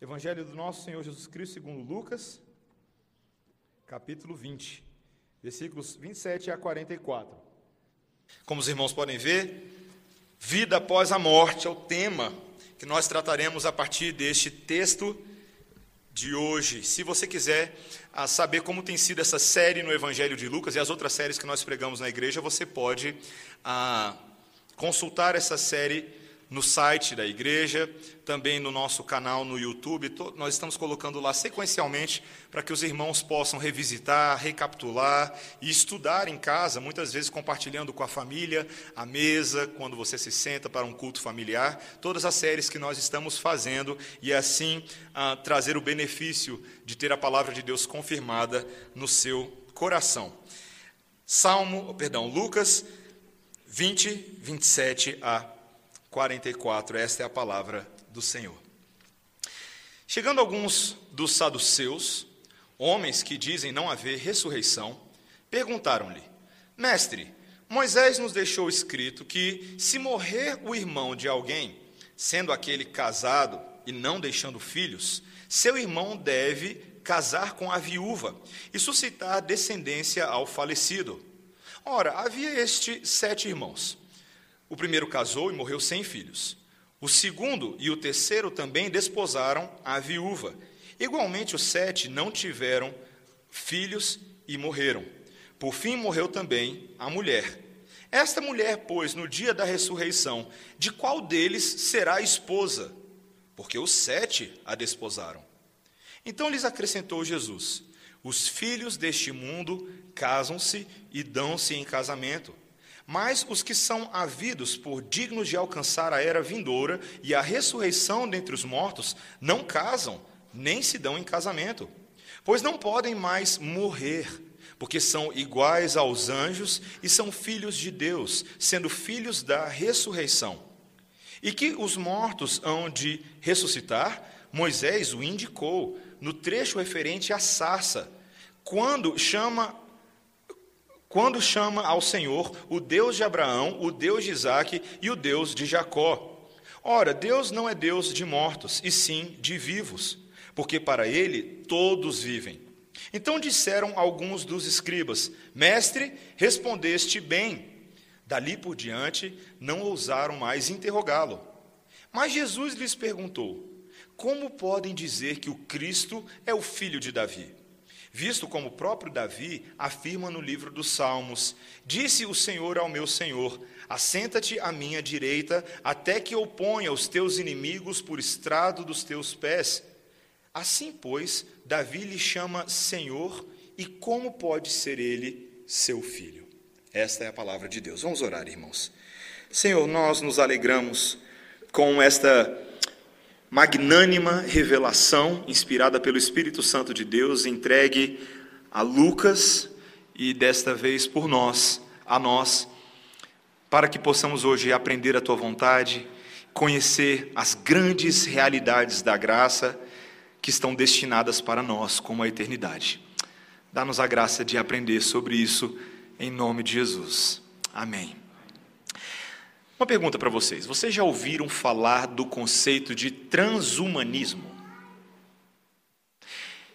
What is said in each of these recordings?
Evangelho do nosso Senhor Jesus Cristo, segundo Lucas, capítulo 20, versículos 27 a 44. Como os irmãos podem ver, vida após a morte é o tema que nós trataremos a partir deste texto de hoje. Se você quiser ah, saber como tem sido essa série no Evangelho de Lucas e as outras séries que nós pregamos na igreja, você pode ah, consultar essa série no site da igreja, também no nosso canal no YouTube. Nós estamos colocando lá sequencialmente para que os irmãos possam revisitar, recapitular e estudar em casa, muitas vezes compartilhando com a família, a mesa, quando você se senta para um culto familiar, todas as séries que nós estamos fazendo e assim ah, trazer o benefício de ter a palavra de Deus confirmada no seu coração. Salmo, perdão, Lucas 20, 27 a 44. Esta é a palavra do Senhor. Chegando alguns dos saduceus, homens que dizem não haver ressurreição, perguntaram-lhe: Mestre, Moisés nos deixou escrito que, se morrer o irmão de alguém, sendo aquele casado e não deixando filhos, seu irmão deve casar com a viúva e suscitar descendência ao falecido. Ora, havia este sete irmãos. O primeiro casou e morreu sem filhos. O segundo e o terceiro também desposaram a viúva. Igualmente, os sete não tiveram filhos e morreram. Por fim, morreu também a mulher. Esta mulher, pois, no dia da ressurreição, de qual deles será esposa? Porque os sete a desposaram. Então lhes acrescentou Jesus: Os filhos deste mundo casam-se e dão-se em casamento mas os que são havidos por dignos de alcançar a era vindoura e a ressurreição dentre os mortos não casam, nem se dão em casamento, pois não podem mais morrer, porque são iguais aos anjos e são filhos de Deus, sendo filhos da ressurreição. E que os mortos hão de ressuscitar, Moisés o indicou no trecho referente à sarça, quando chama quando chama ao Senhor o Deus de Abraão, o Deus de Isaac e o Deus de Jacó. Ora, Deus não é Deus de mortos, e sim de vivos, porque para ele todos vivem. Então disseram alguns dos escribas: Mestre, respondeste bem. Dali por diante, não ousaram mais interrogá-lo. Mas Jesus lhes perguntou: Como podem dizer que o Cristo é o filho de Davi? Visto como o próprio Davi afirma no livro dos Salmos: Disse o Senhor ao meu Senhor: Assenta-te à minha direita, até que eu ponha os teus inimigos por estrado dos teus pés. Assim, pois, Davi lhe chama Senhor, e como pode ser ele seu filho? Esta é a palavra de Deus. Vamos orar, irmãos. Senhor, nós nos alegramos com esta magnânima revelação inspirada pelo Espírito Santo de Deus, entregue a Lucas e desta vez por nós, a nós, para que possamos hoje aprender a tua vontade, conhecer as grandes realidades da graça que estão destinadas para nós como a eternidade. Dá-nos a graça de aprender sobre isso em nome de Jesus. Amém. Uma pergunta para vocês: vocês já ouviram falar do conceito de transhumanismo?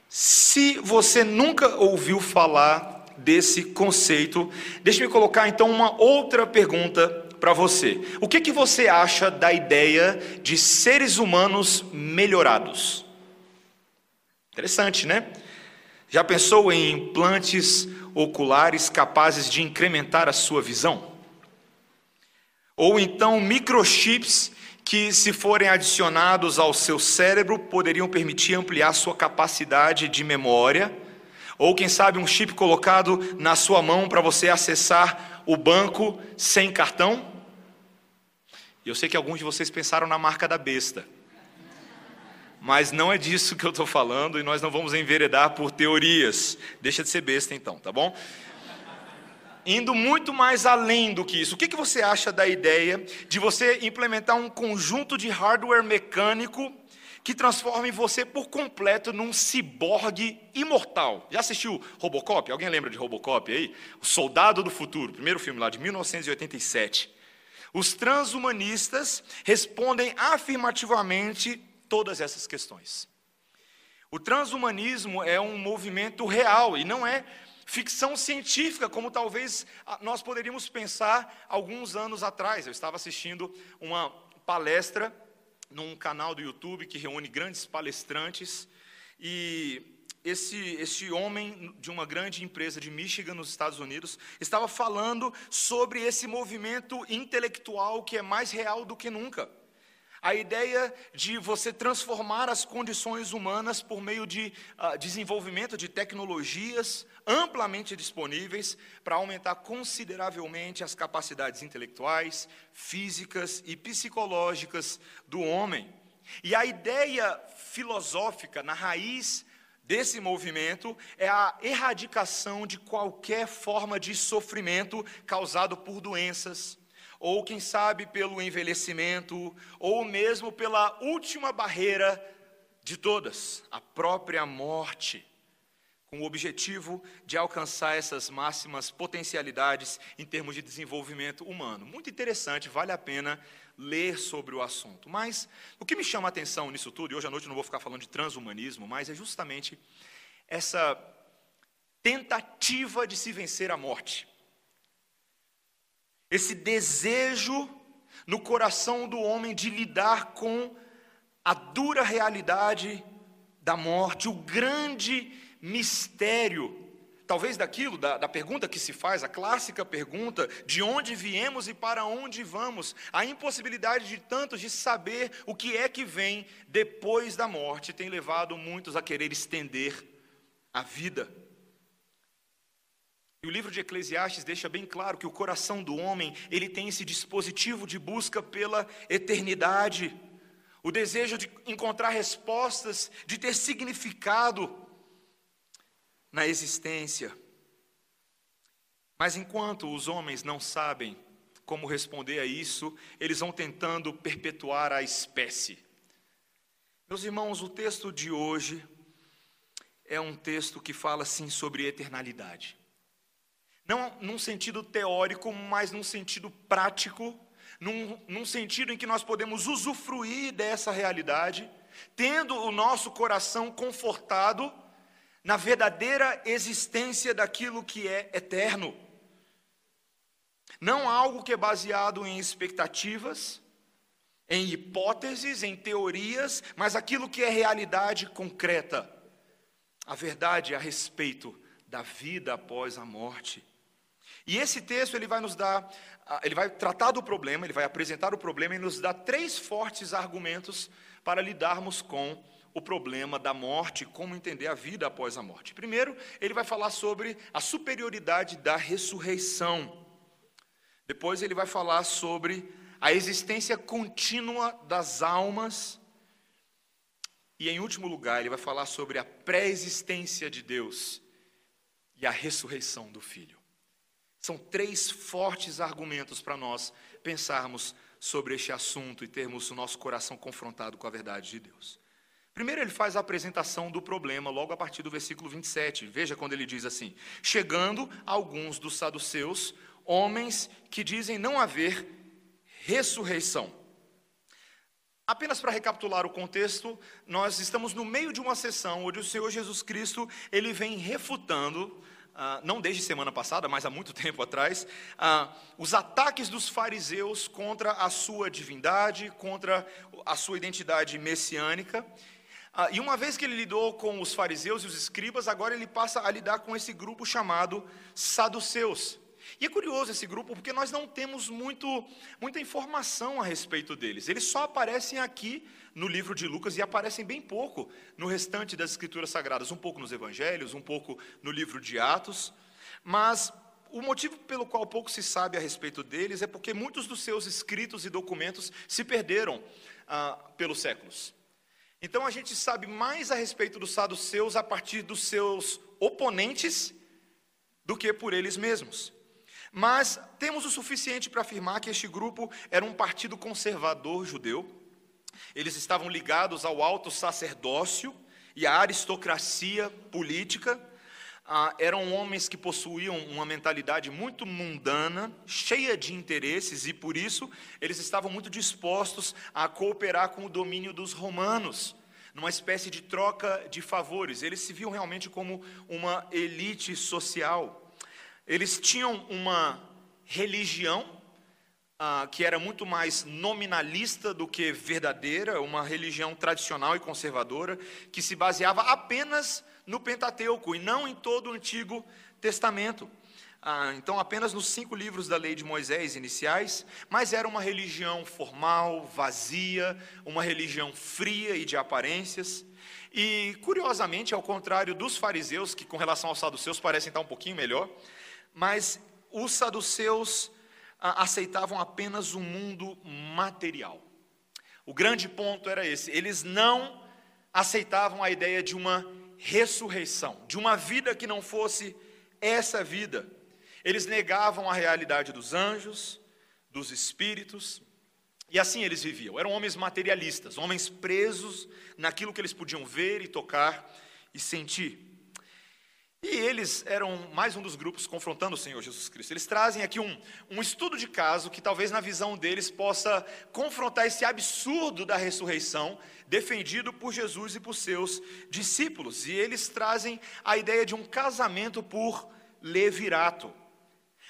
Se você nunca ouviu falar desse conceito, deixe-me colocar então uma outra pergunta para você. O que, que você acha da ideia de seres humanos melhorados? Interessante, né? Já pensou em implantes oculares capazes de incrementar a sua visão? Ou então microchips que, se forem adicionados ao seu cérebro, poderiam permitir ampliar sua capacidade de memória, ou quem sabe um chip colocado na sua mão para você acessar o banco sem cartão. Eu sei que alguns de vocês pensaram na marca da besta. Mas não é disso que eu estou falando e nós não vamos enveredar por teorias. Deixa de ser besta então, tá bom? Indo muito mais além do que isso. O que, que você acha da ideia de você implementar um conjunto de hardware mecânico que transforme você por completo num ciborgue imortal? Já assistiu Robocop? Alguém lembra de Robocop aí? O Soldado do Futuro, primeiro filme lá de 1987. Os transhumanistas respondem afirmativamente todas essas questões. O transhumanismo é um movimento real e não é ficção científica, como talvez ah, nós poderíamos pensar alguns anos atrás. Eu estava assistindo uma palestra num canal do YouTube que reúne grandes palestrantes e esse, esse homem de uma grande empresa de Michigan, nos Estados Unidos, estava falando sobre esse movimento intelectual que é mais real do que nunca. A ideia de você transformar as condições humanas por meio de uh, desenvolvimento de tecnologias amplamente disponíveis para aumentar consideravelmente as capacidades intelectuais, físicas e psicológicas do homem. E a ideia filosófica na raiz desse movimento é a erradicação de qualquer forma de sofrimento causado por doenças, ou quem sabe pelo envelhecimento, ou mesmo pela última barreira de todas, a própria morte, com o objetivo de alcançar essas máximas potencialidades em termos de desenvolvimento humano. Muito interessante, vale a pena ler sobre o assunto. Mas o que me chama a atenção nisso tudo, e hoje à noite eu não vou ficar falando de transhumanismo, mas é justamente essa tentativa de se vencer a morte. Esse desejo no coração do homem de lidar com a dura realidade da morte, o grande mistério, talvez daquilo, da, da, pergunta que se faz, a clássica pergunta, de onde viemos e para onde vamos, a impossibilidade de tantos de saber o que é que vem depois da morte, tem levado muitos a querer estender a vida. E o livro de Eclesiastes deixa bem claro que o coração do homem, ele tem esse dispositivo de busca pela eternidade, o desejo de encontrar respostas, de ter significado na existência. Mas enquanto os homens não sabem como responder a isso, eles vão tentando perpetuar a espécie. Meus irmãos, o texto de hoje é um texto que fala sim sobre eternalidade. Não num sentido teórico, mas num sentido prático, num, num sentido em que nós podemos usufruir dessa realidade, tendo o nosso coração confortado na verdadeira existência daquilo que é eterno. Não algo que é baseado em expectativas, em hipóteses, em teorias, mas aquilo que é realidade concreta. A verdade a respeito da vida após a morte. E esse texto ele vai nos dar, ele vai tratar do problema, ele vai apresentar o problema e nos dar três fortes argumentos para lidarmos com o problema da morte, como entender a vida após a morte. Primeiro, ele vai falar sobre a superioridade da ressurreição. Depois, ele vai falar sobre a existência contínua das almas. E, em último lugar, ele vai falar sobre a pré-existência de Deus e a ressurreição do Filho. São três fortes argumentos para nós pensarmos sobre este assunto e termos o nosso coração confrontado com a verdade de Deus. Primeiro, ele faz a apresentação do problema, logo a partir do versículo 27. Veja quando ele diz assim: Chegando alguns dos saduceus, homens que dizem não haver ressurreição. Apenas para recapitular o contexto, nós estamos no meio de uma sessão onde o Senhor Jesus Cristo ele vem refutando ah, não desde semana passada, mas há muito tempo atrás, ah, os ataques dos fariseus contra a sua divindade, contra a sua identidade messiânica. Ah, e uma vez que ele lidou com os fariseus e os escribas, agora ele passa a lidar com esse grupo chamado saduceus. E é curioso esse grupo porque nós não temos muito, muita informação a respeito deles. Eles só aparecem aqui no livro de Lucas e aparecem bem pouco no restante das escrituras sagradas, um pouco nos evangelhos, um pouco no livro de Atos. Mas o motivo pelo qual pouco se sabe a respeito deles é porque muitos dos seus escritos e documentos se perderam ah, pelos séculos. Então a gente sabe mais a respeito dos saduceus a partir dos seus oponentes do que por eles mesmos. Mas temos o suficiente para afirmar que este grupo era um partido conservador judeu. Eles estavam ligados ao alto sacerdócio e à aristocracia política. ah, eram homens que possuíam uma mentalidade muito mundana, cheia de interesses, e por isso eles estavam muito dispostos a cooperar com o domínio dos romanos, numa espécie de troca de favores. Eles se viam realmente como uma elite social. Eles tinham uma religião ah, que era muito mais nominalista do que verdadeira, uma religião tradicional e conservadora, que se baseava apenas no Pentateuco e não em todo o Antigo Testamento. Ah, então, apenas nos cinco livros da lei de Moisés iniciais, mas era uma religião formal, vazia, uma religião fria e de aparências. E, curiosamente, ao contrário dos fariseus, que com relação aos saduceus parecem estar um pouquinho melhor, mas os saduceus aceitavam apenas o mundo material. O grande ponto era esse: eles não aceitavam a ideia de uma ressurreição, de uma vida que não fosse essa vida. Eles negavam a realidade dos anjos, dos espíritos, e assim eles viviam. Eram homens materialistas, homens presos naquilo que eles podiam ver e tocar e sentir. E eles eram mais um dos grupos confrontando o Senhor Jesus Cristo. Eles trazem aqui um, um estudo de caso que talvez na visão deles possa confrontar esse absurdo da ressurreição defendido por Jesus e por seus discípulos. E eles trazem a ideia de um casamento por levirato.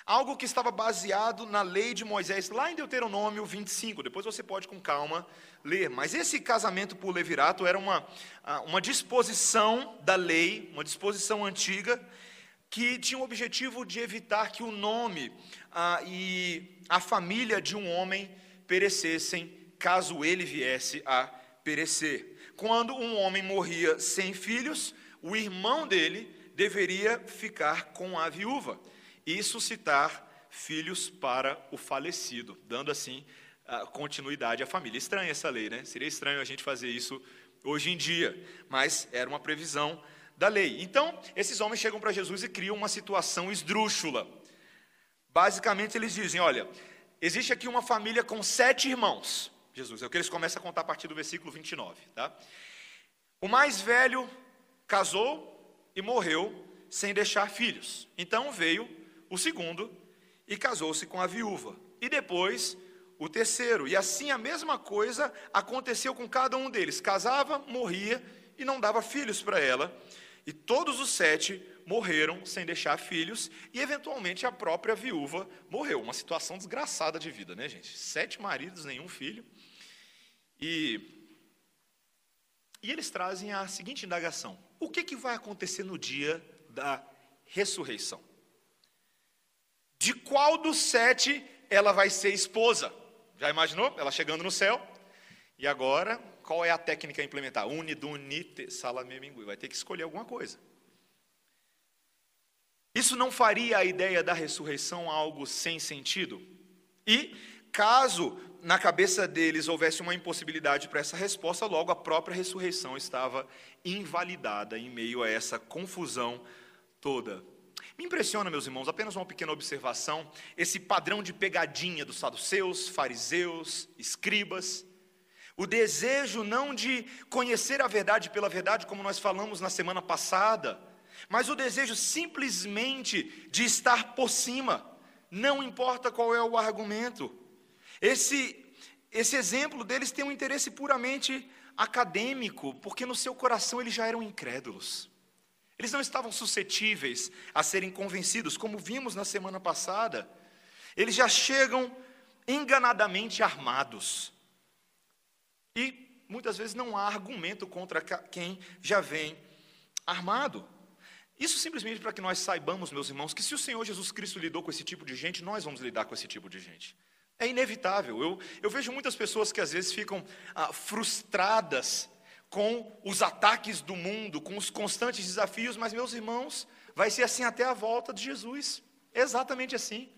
Algo que estava baseado na lei de Moisés, lá em Deuteronômio 25. Depois você pode, com calma, ler. Mas esse casamento por levirato era uma, ah, uma disposição da lei, uma disposição antiga, que tinha o objetivo de evitar que o nome ah, e a família de um homem perecessem, caso ele viesse a perecer. Quando um homem morria sem filhos, o irmão dele deveria ficar com a viúva e suscitar filhos para o falecido, dando assim continuidade à família. Estranha essa lei, né? Seria estranho a gente fazer isso hoje em dia, mas era uma previsão da lei. Então, esses homens chegam para Jesus e criam uma situação esdrúxula. Basicamente, eles dizem: olha, existe aqui uma família com sete irmãos. Jesus, é o que eles começam a contar a partir do versículo 29, tá? O mais velho casou e morreu sem deixar filhos. Então veio o segundo e casou-se com a viúva. E depois o terceiro. E assim a mesma coisa aconteceu com cada um deles. Casava, morria e não dava filhos para ela. E todos os sete morreram sem deixar filhos, e eventualmente a própria viúva morreu. Uma situação desgraçada de vida, né, gente? Sete maridos, nenhum filho. E, e eles trazem a seguinte indagação: o que, que vai acontecer no dia da ressurreição? De qual dos sete ela vai ser esposa? Já imaginou? Ela chegando no céu. E agora, qual é a técnica a implementar? Unidunite salamemingui. Vai ter que escolher alguma coisa. Isso não faria a ideia da ressurreição algo sem sentido? E, caso na cabeça deles houvesse uma impossibilidade para essa resposta, logo a própria ressurreição estava invalidada em meio a essa confusão toda. Me impressiona, meus irmãos, apenas uma pequena observação, esse padrão de pegadinha dos saduceus, fariseus, escribas, o desejo não de conhecer a verdade pela verdade, como nós falamos na semana passada, mas o desejo simplesmente de estar por cima, não importa qual é o argumento. Esse, esse exemplo deles tem um interesse puramente acadêmico, porque no seu coração eles já eram incrédulos. Eles não estavam suscetíveis a serem convencidos, como vimos na semana passada. Eles já chegam enganadamente armados. E muitas vezes não há argumento contra quem já vem armado. Isso simplesmente para que nós saibamos, meus irmãos, que se o Senhor Jesus Cristo lidou com esse tipo de gente, nós vamos lidar com esse tipo de gente. É inevitável. Eu, eu vejo muitas pessoas que às vezes ficam ah, frustradas com os ataques do mundo, com os constantes desafios, mas, meus irmãos, vai ser assim até a volta de Jesus. Exatamente assim.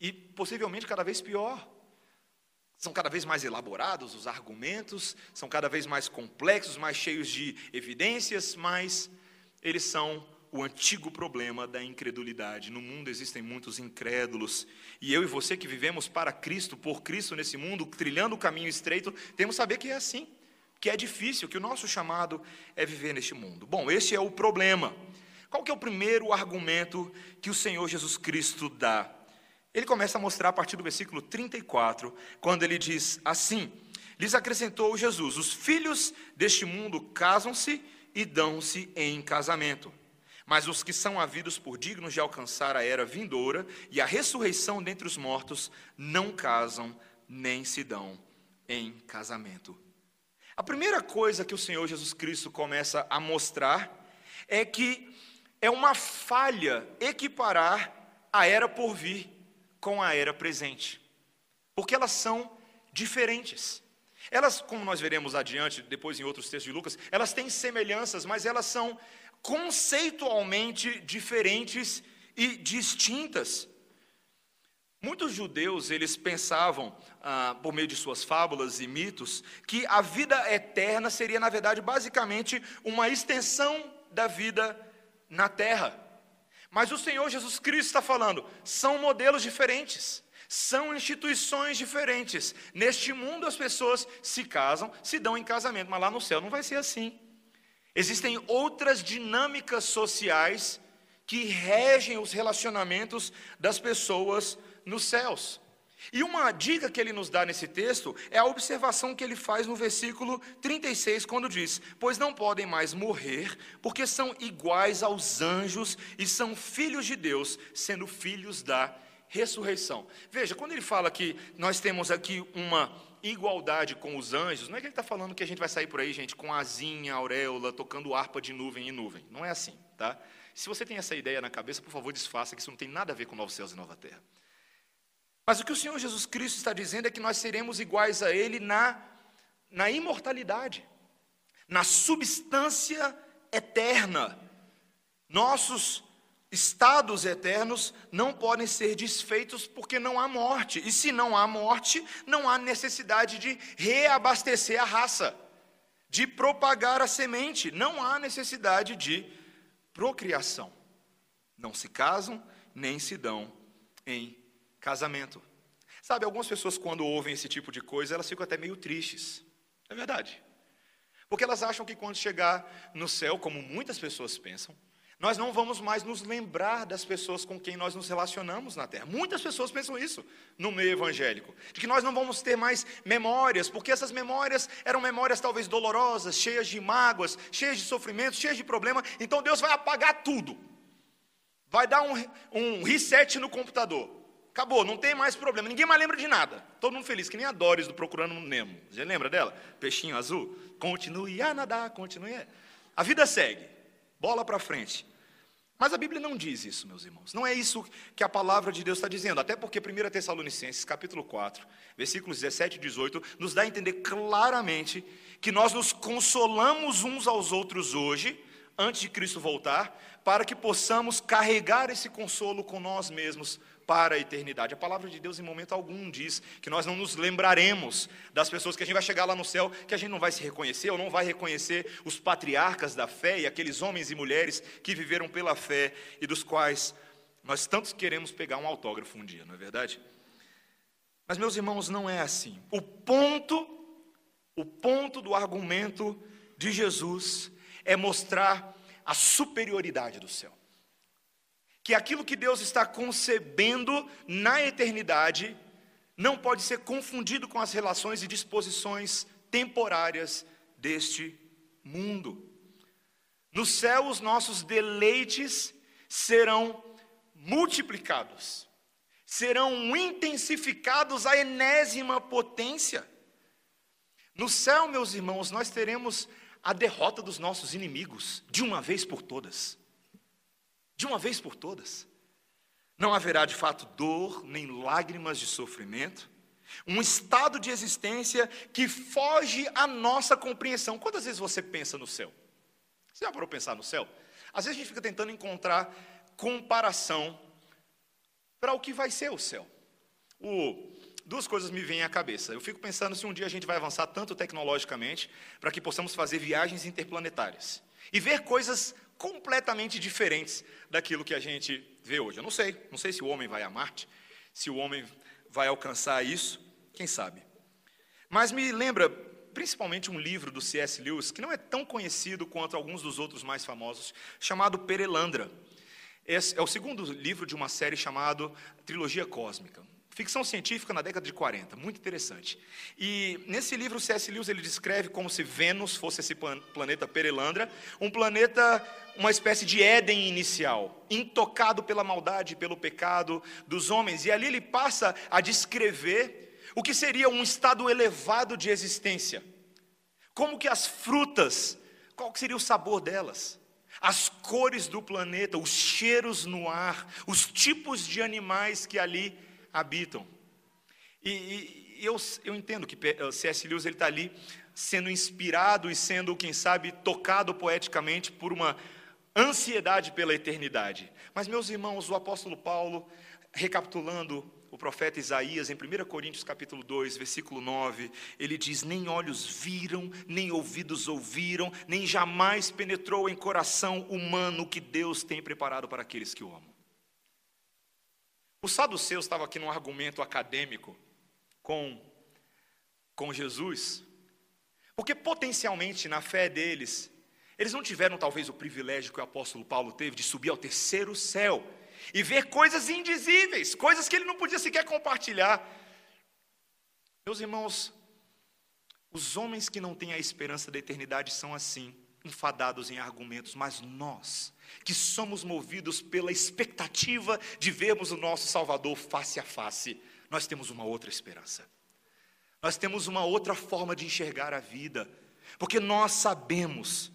E possivelmente cada vez pior. São cada vez mais elaborados os argumentos, são cada vez mais complexos, mais cheios de evidências, mas eles são o antigo problema da incredulidade. No mundo existem muitos incrédulos, e eu e você que vivemos para Cristo, por Cristo nesse mundo, trilhando o caminho estreito, temos que saber que é assim que é difícil, que o nosso chamado é viver neste mundo. Bom, esse é o problema. Qual que é o primeiro argumento que o Senhor Jesus Cristo dá? Ele começa a mostrar a partir do versículo 34, quando ele diz assim: Lhes acrescentou Jesus: Os filhos deste mundo casam-se e dão-se em casamento. Mas os que são havidos por dignos de alcançar a era vindoura e a ressurreição dentre os mortos não casam nem se dão em casamento. A primeira coisa que o Senhor Jesus Cristo começa a mostrar é que é uma falha equiparar a era por vir com a era presente, porque elas são diferentes. Elas, como nós veremos adiante, depois em outros textos de Lucas, elas têm semelhanças, mas elas são conceitualmente diferentes e distintas. Muitos judeus, eles pensavam, ah, por meio de suas fábulas e mitos, que a vida eterna seria, na verdade, basicamente uma extensão da vida na terra. Mas o Senhor Jesus Cristo está falando, são modelos diferentes. São instituições diferentes. Neste mundo as pessoas se casam, se dão em casamento, mas lá no céu não vai ser assim. Existem outras dinâmicas sociais que regem os relacionamentos das pessoas nos céus. E uma dica que ele nos dá nesse texto é a observação que ele faz no versículo 36, quando diz: Pois não podem mais morrer, porque são iguais aos anjos e são filhos de Deus, sendo filhos da ressurreição. Veja, quando ele fala que nós temos aqui uma igualdade com os anjos, não é que ele está falando que a gente vai sair por aí, gente, com asinha, auréola, tocando harpa de nuvem em nuvem. Não é assim, tá? Se você tem essa ideia na cabeça, por favor, desfaça, que isso não tem nada a ver com novos céus e nova terra. Mas o que o Senhor Jesus Cristo está dizendo é que nós seremos iguais a Ele na, na imortalidade, na substância eterna. Nossos estados eternos não podem ser desfeitos porque não há morte. E se não há morte, não há necessidade de reabastecer a raça, de propagar a semente. Não há necessidade de procriação. Não se casam, nem se dão em casamento. Sabe, algumas pessoas, quando ouvem esse tipo de coisa, elas ficam até meio tristes. É verdade. Porque elas acham que quando chegar no céu, como muitas pessoas pensam, nós não vamos mais nos lembrar das pessoas com quem nós nos relacionamos na terra. Muitas pessoas pensam isso no meio evangélico, de que nós não vamos ter mais memórias, porque essas memórias eram memórias talvez dolorosas, cheias de mágoas, cheias de sofrimentos, cheias de problemas. Então Deus vai apagar tudo, vai dar um, um reset no computador. Acabou, não tem mais problema, ninguém mais lembra de nada. Todo mundo feliz, que nem a Doris do Procurando Nemo. Você lembra dela? Peixinho azul? Continue a nadar, continue. A vida segue. Bola para frente. Mas a Bíblia não diz isso, meus irmãos. Não é isso que a palavra de Deus está dizendo. Até porque 1 Tessalonicenses, capítulo 4, versículos 17 e 18, nos dá a entender claramente que nós nos consolamos uns aos outros hoje, antes de Cristo voltar, para que possamos carregar esse consolo com nós mesmos para a eternidade. A palavra de Deus, em momento algum, diz que nós não nos lembraremos das pessoas que a gente vai chegar lá no céu, que a gente não vai se reconhecer, ou não vai reconhecer os patriarcas da fé e aqueles homens e mulheres que viveram pela fé e dos quais nós tantos queremos pegar um autógrafo um dia, não é verdade? Mas, meus irmãos, não é assim. O ponto, o ponto do argumento de Jesus é mostrar a superioridade do céu que aquilo que Deus está concebendo na eternidade não pode ser confundido com as relações e disposições temporárias deste mundo. No céu, os nossos deleites serão multiplicados, serão intensificados à enésima potência. No céu, meus irmãos, nós teremos a derrota dos nossos inimigos de uma vez por todas de uma vez por todas. Não haverá de fato dor, nem lágrimas de sofrimento, um estado de existência que foge à nossa compreensão. Quantas vezes você pensa no céu? Você já parou pensar no céu? Às vezes a gente fica tentando encontrar comparação para o que vai ser o céu. O, duas coisas me vêm à cabeça. Eu fico pensando se um dia a gente vai avançar tanto tecnologicamente para que possamos fazer viagens interplanetárias e ver coisas completamente diferentes daquilo que a gente vê hoje. Eu não sei, não sei se o homem vai a Marte, se o homem vai alcançar isso, quem sabe. Mas me lembra, principalmente um livro do C.S. Lewis, que não é tão conhecido quanto alguns dos outros mais famosos, chamado Perelandra. Esse é o segundo livro de uma série chamada Trilogia Cósmica. Ficção científica na década de 40, muito interessante. E nesse livro, C.S. Lewis ele descreve como se Vênus fosse esse planeta Perelandra, um planeta, uma espécie de Éden inicial, intocado pela maldade, pelo pecado dos homens. E ali ele passa a descrever o que seria um estado elevado de existência. Como que as frutas, qual seria o sabor delas? As cores do planeta, os cheiros no ar, os tipos de animais que ali habitam. E, e eu, eu entendo que C.S. Lewis está ali sendo inspirado e sendo, quem sabe, tocado poeticamente por uma ansiedade pela eternidade. Mas, meus irmãos, o apóstolo Paulo, recapitulando o profeta Isaías, em 1 Coríntios capítulo 2, versículo 9, ele diz: Nem olhos viram, nem ouvidos ouviram, nem jamais penetrou em coração humano o que Deus tem preparado para aqueles que o amam. Os saduceus estavam aqui num argumento acadêmico com, com Jesus, porque potencialmente na fé deles, eles não tiveram talvez o privilégio que o apóstolo Paulo teve de subir ao terceiro céu e ver coisas indizíveis, coisas que ele não podia sequer compartilhar. Meus irmãos, os homens que não têm a esperança da eternidade são assim, enfadados em argumentos, mas nós, que somos movidos pela expectativa de vermos o nosso Salvador face a face, nós temos uma outra esperança. Nós temos uma outra forma de enxergar a vida, porque nós sabemos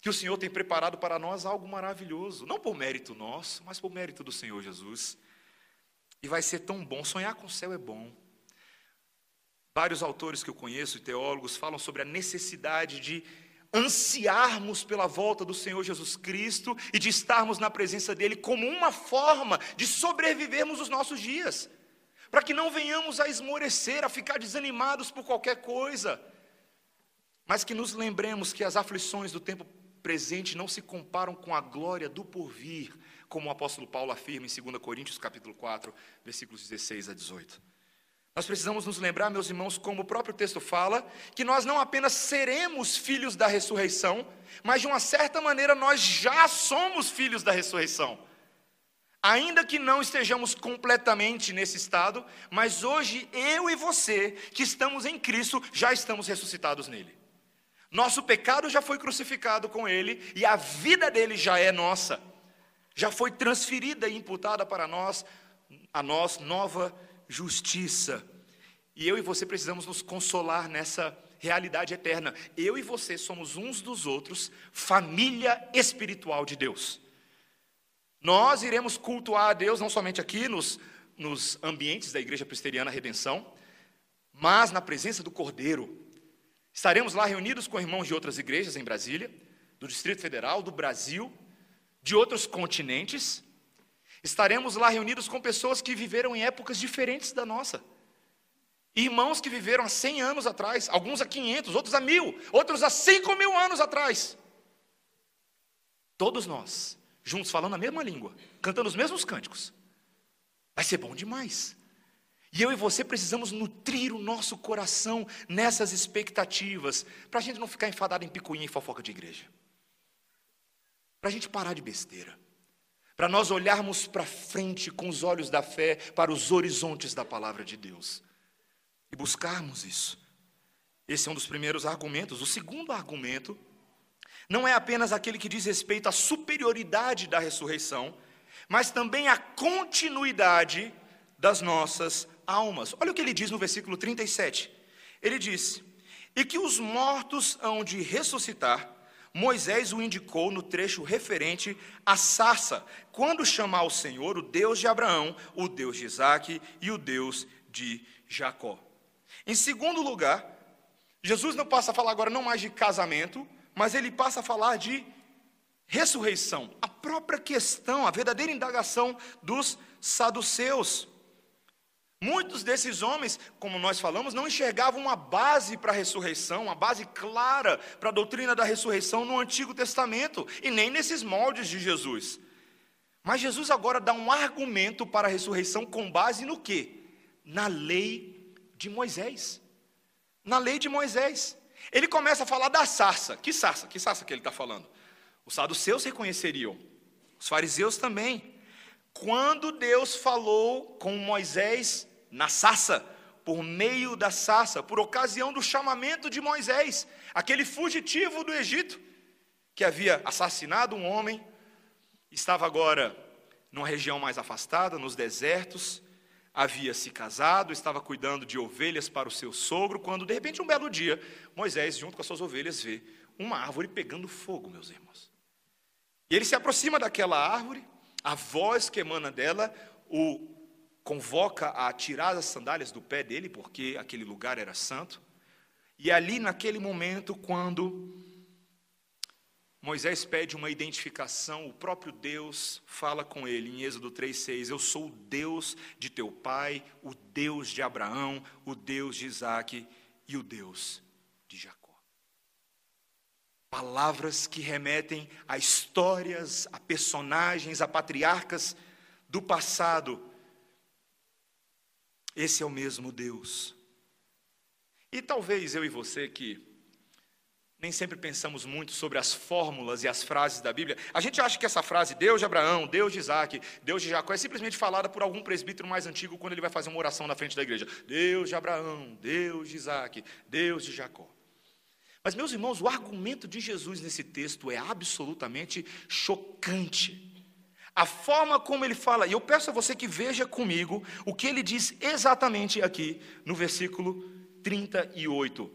que o Senhor tem preparado para nós algo maravilhoso, não por mérito nosso, mas por mérito do Senhor Jesus. E vai ser tão bom, sonhar com o céu é bom. Vários autores que eu conheço e teólogos falam sobre a necessidade de ansiarmos pela volta do Senhor Jesus Cristo e de estarmos na presença dele como uma forma de sobrevivermos os nossos dias, para que não venhamos a esmorecer, a ficar desanimados por qualquer coisa, mas que nos lembremos que as aflições do tempo presente não se comparam com a glória do porvir, como o apóstolo Paulo afirma em 2 Coríntios capítulo 4, versículos 16 a 18. Nós precisamos nos lembrar, meus irmãos, como o próprio texto fala, que nós não apenas seremos filhos da ressurreição, mas de uma certa maneira nós já somos filhos da ressurreição. Ainda que não estejamos completamente nesse estado, mas hoje eu e você, que estamos em Cristo, já estamos ressuscitados nele. Nosso pecado já foi crucificado com ele e a vida dele já é nossa. Já foi transferida e imputada para nós, a nós nova justiça. E eu e você precisamos nos consolar nessa realidade eterna. Eu e você somos uns dos outros família espiritual de Deus. Nós iremos cultuar a Deus não somente aqui nos, nos ambientes da Igreja Presbiteriana Redenção, mas na presença do Cordeiro. Estaremos lá reunidos com irmãos de outras igrejas em Brasília, do Distrito Federal, do Brasil, de outros continentes. Estaremos lá reunidos com pessoas que viveram em épocas diferentes da nossa. Irmãos que viveram há 100 anos atrás, alguns há 500, outros há mil, outros há 5 mil anos atrás. Todos nós, juntos, falando a mesma língua, cantando os mesmos cânticos. Vai ser bom demais. E eu e você precisamos nutrir o nosso coração nessas expectativas, para a gente não ficar enfadado em picuinha e fofoca de igreja. Para a gente parar de besteira. Para nós olharmos para frente com os olhos da fé para os horizontes da palavra de Deus e buscarmos isso. Esse é um dos primeiros argumentos. O segundo argumento não é apenas aquele que diz respeito à superioridade da ressurreição, mas também à continuidade das nossas almas. Olha o que ele diz no versículo 37. Ele diz: E que os mortos hão de ressuscitar. Moisés o indicou no trecho referente à sarça, quando chamar o Senhor o Deus de Abraão, o Deus de Isaac e o Deus de Jacó. Em segundo lugar, Jesus não passa a falar agora não mais de casamento, mas ele passa a falar de ressurreição. A própria questão, a verdadeira indagação dos saduceus. Muitos desses homens, como nós falamos, não enxergavam uma base para a ressurreição, uma base clara para a doutrina da ressurreição no Antigo Testamento e nem nesses moldes de Jesus. Mas Jesus agora dá um argumento para a ressurreição com base no quê? Na lei de Moisés. na lei de Moisés. Ele começa a falar da sarça. Que sarça? Que sarça que ele está falando? Os saduceus reconheceriam, os fariseus também. Quando Deus falou com Moisés na sarça, por meio da sarça, por ocasião do chamamento de Moisés, aquele fugitivo do Egito, que havia assassinado um homem, estava agora numa região mais afastada, nos desertos, havia se casado, estava cuidando de ovelhas para o seu sogro, quando de repente um belo dia, Moisés, junto com as suas ovelhas, vê uma árvore pegando fogo, meus irmãos. E ele se aproxima daquela árvore, a voz que emana dela o convoca a tirar as sandálias do pé dele, porque aquele lugar era santo. E ali, naquele momento, quando Moisés pede uma identificação, o próprio Deus fala com ele em Êxodo 3,6: Eu sou o Deus de teu pai, o Deus de Abraão, o Deus de Isaac e o Deus de Jacó. Palavras que remetem a histórias, a personagens, a patriarcas do passado. Esse é o mesmo Deus. E talvez eu e você que nem sempre pensamos muito sobre as fórmulas e as frases da Bíblia. A gente acha que essa frase, Deus de Abraão, Deus de Isaac, Deus de Jacó, é simplesmente falada por algum presbítero mais antigo quando ele vai fazer uma oração na frente da igreja. Deus de Abraão, Deus de Isaac, Deus de Jacó. Mas, meus irmãos, o argumento de Jesus nesse texto é absolutamente chocante. A forma como ele fala, e eu peço a você que veja comigo o que ele diz exatamente aqui no versículo 38.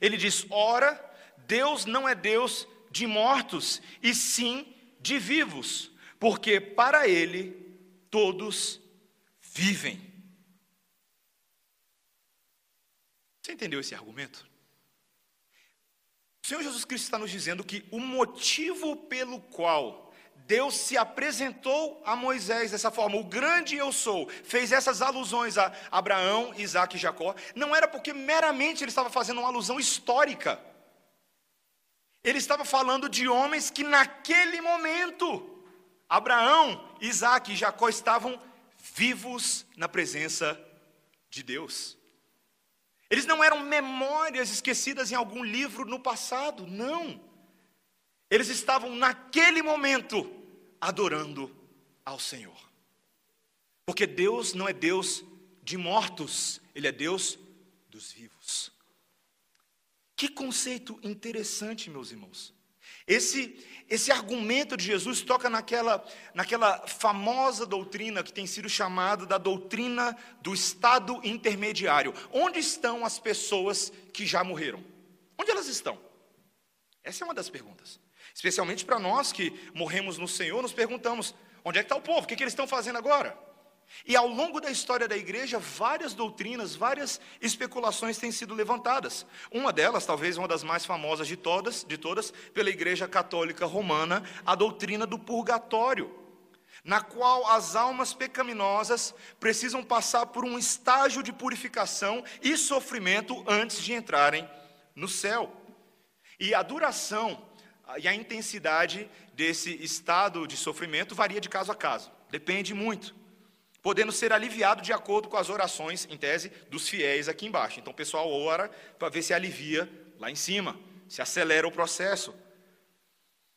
Ele diz: Ora, Deus não é Deus de mortos, e sim de vivos, porque para Ele todos vivem. Você entendeu esse argumento? O Senhor Jesus Cristo está nos dizendo que o motivo pelo qual Deus se apresentou a Moisés dessa forma, o grande eu sou, fez essas alusões a Abraão, Isaac e Jacó, não era porque meramente ele estava fazendo uma alusão histórica. Ele estava falando de homens que naquele momento, Abraão, Isaac e Jacó estavam vivos na presença de Deus. Eles não eram memórias esquecidas em algum livro no passado, não. Eles estavam naquele momento adorando ao Senhor. Porque Deus não é Deus de mortos, Ele é Deus dos vivos. Que conceito interessante, meus irmãos. Esse, esse argumento de Jesus toca naquela, naquela famosa doutrina que tem sido chamada da doutrina do estado intermediário. Onde estão as pessoas que já morreram? Onde elas estão? Essa é uma das perguntas. Especialmente para nós que morremos no Senhor, nos perguntamos: onde é que está o povo? O que, que eles estão fazendo agora? E ao longo da história da igreja, várias doutrinas, várias especulações têm sido levantadas. Uma delas, talvez uma das mais famosas de todas, de todas, pela Igreja Católica Romana, a doutrina do purgatório, na qual as almas pecaminosas precisam passar por um estágio de purificação e sofrimento antes de entrarem no céu. E a duração e a intensidade desse estado de sofrimento varia de caso a caso, depende muito podendo ser aliviado de acordo com as orações, em tese, dos fiéis aqui embaixo. Então o pessoal ora para ver se alivia lá em cima, se acelera o processo.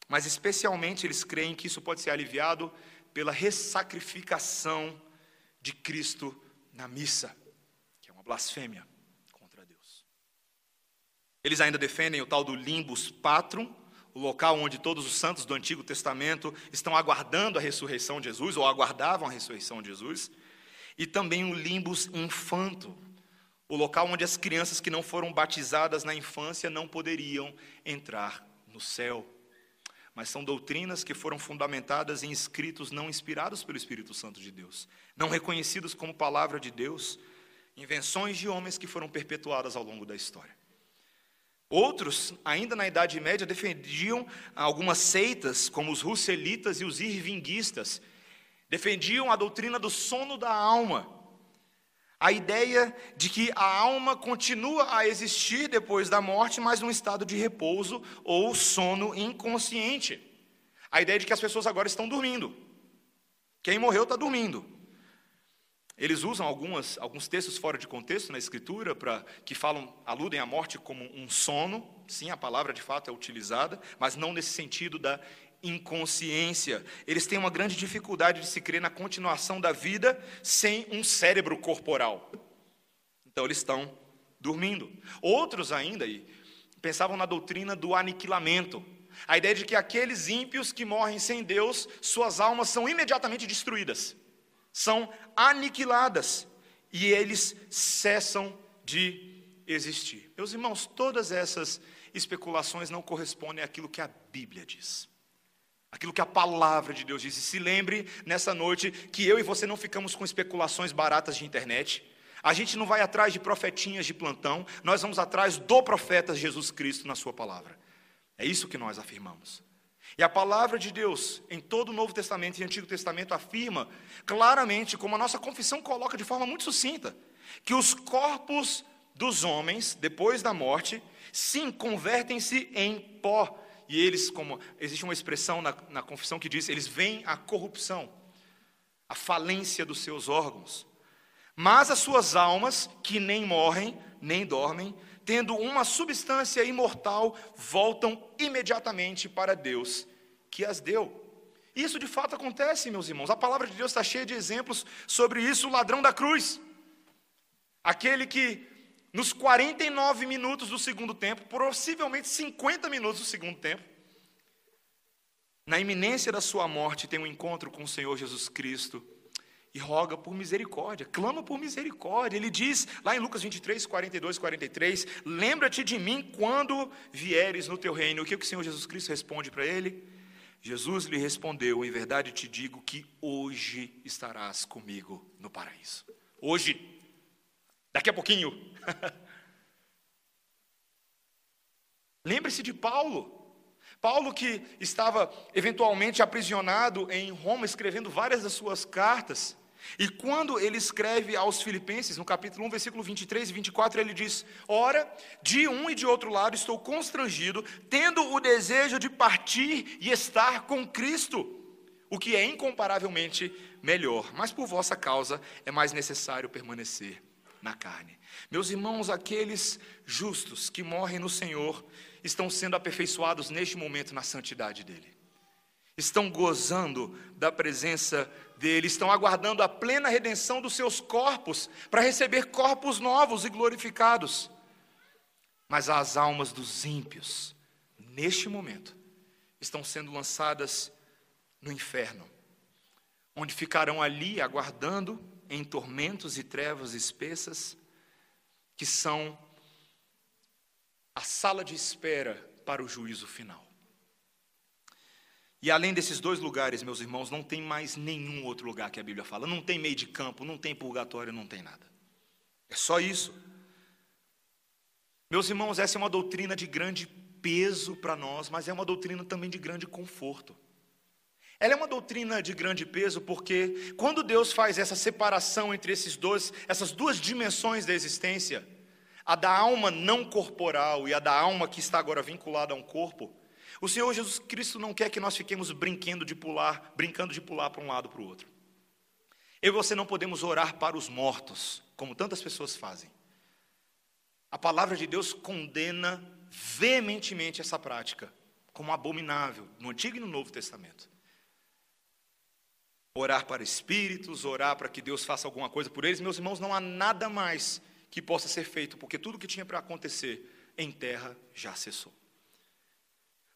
Mas especialmente eles creem que isso pode ser aliviado pela ressacrificação de Cristo na missa, que é uma blasfêmia contra Deus. Eles ainda defendem o tal do limbus patrum, o local onde todos os santos do Antigo Testamento estão aguardando a ressurreição de Jesus, ou aguardavam a ressurreição de Jesus, e também o limbus infanto, o local onde as crianças que não foram batizadas na infância não poderiam entrar no céu. Mas são doutrinas que foram fundamentadas em escritos não inspirados pelo Espírito Santo de Deus, não reconhecidos como palavra de Deus, invenções de homens que foram perpetuadas ao longo da história. Outros, ainda na Idade Média, defendiam algumas seitas, como os russelitas e os irvinguistas, defendiam a doutrina do sono da alma, a ideia de que a alma continua a existir depois da morte, mas num estado de repouso ou sono inconsciente. A ideia de que as pessoas agora estão dormindo. Quem morreu está dormindo. Eles usam algumas, alguns textos fora de contexto na escritura para que falam, aludem à morte como um sono. Sim, a palavra de fato é utilizada, mas não nesse sentido da inconsciência. Eles têm uma grande dificuldade de se crer na continuação da vida sem um cérebro corporal. Então eles estão dormindo. Outros ainda pensavam na doutrina do aniquilamento. A ideia de que aqueles ímpios que morrem sem Deus, suas almas são imediatamente destruídas são aniquiladas e eles cessam de existir. Meus irmãos, todas essas especulações não correspondem àquilo que a Bíblia diz. Aquilo que a palavra de Deus diz. E se lembre nessa noite que eu e você não ficamos com especulações baratas de internet. A gente não vai atrás de profetinhas de plantão, nós vamos atrás do profeta Jesus Cristo na sua palavra. É isso que nós afirmamos. E a palavra de Deus, em todo o Novo Testamento e Antigo Testamento, afirma claramente, como a nossa confissão coloca de forma muito sucinta, que os corpos dos homens, depois da morte, sim, convertem-se em pó. E eles, como existe uma expressão na, na confissão que diz, eles veem a corrupção, a falência dos seus órgãos. Mas as suas almas, que nem morrem, nem dormem, tendo uma substância imortal, voltam imediatamente para Deus que as deu. Isso de fato acontece, meus irmãos. A palavra de Deus está cheia de exemplos sobre isso. O ladrão da cruz, aquele que nos 49 minutos do segundo tempo, possivelmente 50 minutos do segundo tempo, na iminência da sua morte, tem um encontro com o Senhor Jesus Cristo e roga por misericórdia, clama por misericórdia. Ele diz lá em Lucas 23, 42, 43: Lembra-te de mim quando vieres no teu reino. O que o Senhor Jesus Cristo responde para ele? Jesus lhe respondeu: Em verdade te digo que hoje estarás comigo no paraíso. Hoje, daqui a pouquinho. Lembre-se de Paulo. Paulo, que estava eventualmente aprisionado em Roma, escrevendo várias das suas cartas, e quando ele escreve aos Filipenses, no capítulo 1, versículo 23 e 24, ele diz: Ora, de um e de outro lado estou constrangido, tendo o desejo de partir e estar com Cristo, o que é incomparavelmente melhor, mas por vossa causa é mais necessário permanecer na carne. Meus irmãos, aqueles justos que morrem no Senhor estão sendo aperfeiçoados neste momento na santidade dele estão gozando da presença dele, estão aguardando a plena redenção dos seus corpos, para receber corpos novos e glorificados. Mas as almas dos ímpios, neste momento, estão sendo lançadas no inferno, onde ficarão ali aguardando em tormentos e trevas espessas, que são a sala de espera para o juízo final. E além desses dois lugares, meus irmãos, não tem mais nenhum outro lugar que a Bíblia fala. Não tem meio de campo, não tem purgatório, não tem nada. É só isso. Meus irmãos, essa é uma doutrina de grande peso para nós, mas é uma doutrina também de grande conforto. Ela é uma doutrina de grande peso porque quando Deus faz essa separação entre esses dois, essas duas dimensões da existência, a da alma não corporal e a da alma que está agora vinculada a um corpo, o Senhor Jesus Cristo não quer que nós fiquemos brincando de pular, brincando de pular para um lado para o outro. Eu e você não podemos orar para os mortos, como tantas pessoas fazem. A palavra de Deus condena veementemente essa prática, como abominável, no Antigo e no Novo Testamento. Orar para espíritos, orar para que Deus faça alguma coisa por eles, meus irmãos, não há nada mais que possa ser feito, porque tudo que tinha para acontecer em terra já cessou.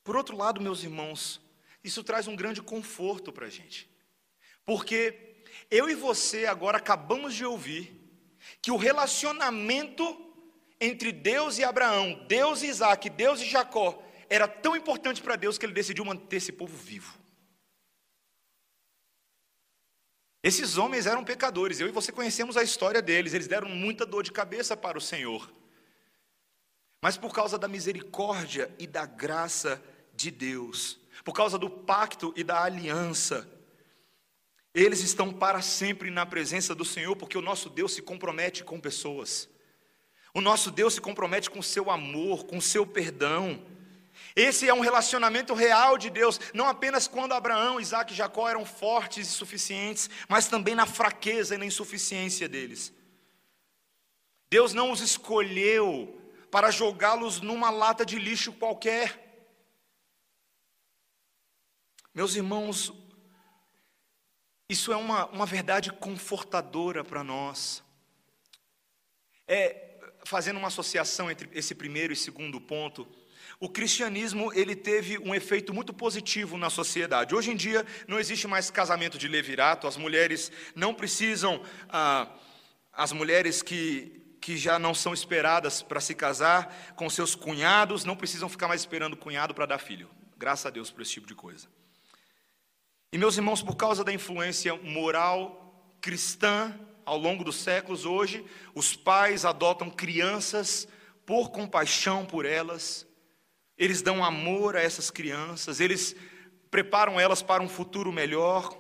Por outro lado, meus irmãos, isso traz um grande conforto para a gente, porque eu e você agora acabamos de ouvir que o relacionamento entre Deus e Abraão, Deus e Isaac, Deus e Jacó, era tão importante para Deus que ele decidiu manter esse povo vivo. Esses homens eram pecadores, eu e você conhecemos a história deles, eles deram muita dor de cabeça para o Senhor. Mas por causa da misericórdia e da graça de Deus, por causa do pacto e da aliança, eles estão para sempre na presença do Senhor, porque o nosso Deus se compromete com pessoas. O nosso Deus se compromete com o seu amor, com o seu perdão. Esse é um relacionamento real de Deus, não apenas quando Abraão, Isaac e Jacó eram fortes e suficientes, mas também na fraqueza e na insuficiência deles. Deus não os escolheu para jogá-los numa lata de lixo qualquer. Meus irmãos, isso é uma, uma verdade confortadora para nós. É, fazendo uma associação entre esse primeiro e segundo ponto, o cristianismo ele teve um efeito muito positivo na sociedade. Hoje em dia não existe mais casamento de levirato, as mulheres não precisam, ah, as mulheres que, que já não são esperadas para se casar com seus cunhados, não precisam ficar mais esperando o cunhado para dar filho. Graças a Deus por esse tipo de coisa. E meus irmãos, por causa da influência moral cristã ao longo dos séculos, hoje os pais adotam crianças por compaixão por elas, eles dão amor a essas crianças, eles preparam elas para um futuro melhor,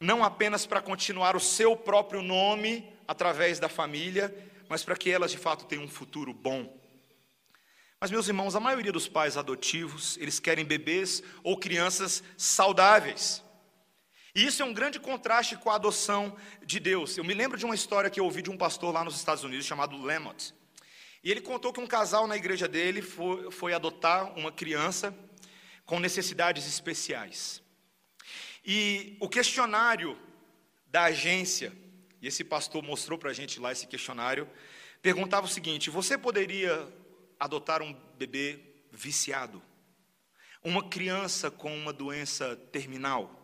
não apenas para continuar o seu próprio nome através da família, mas para que elas de fato tenham um futuro bom. Mas, meus irmãos, a maioria dos pais adotivos, eles querem bebês ou crianças saudáveis. E isso é um grande contraste com a adoção de Deus. Eu me lembro de uma história que eu ouvi de um pastor lá nos Estados Unidos chamado Lemont. E ele contou que um casal na igreja dele foi, foi adotar uma criança com necessidades especiais. E o questionário da agência, e esse pastor mostrou para a gente lá esse questionário, perguntava o seguinte: você poderia adotar um bebê viciado? Uma criança com uma doença terminal?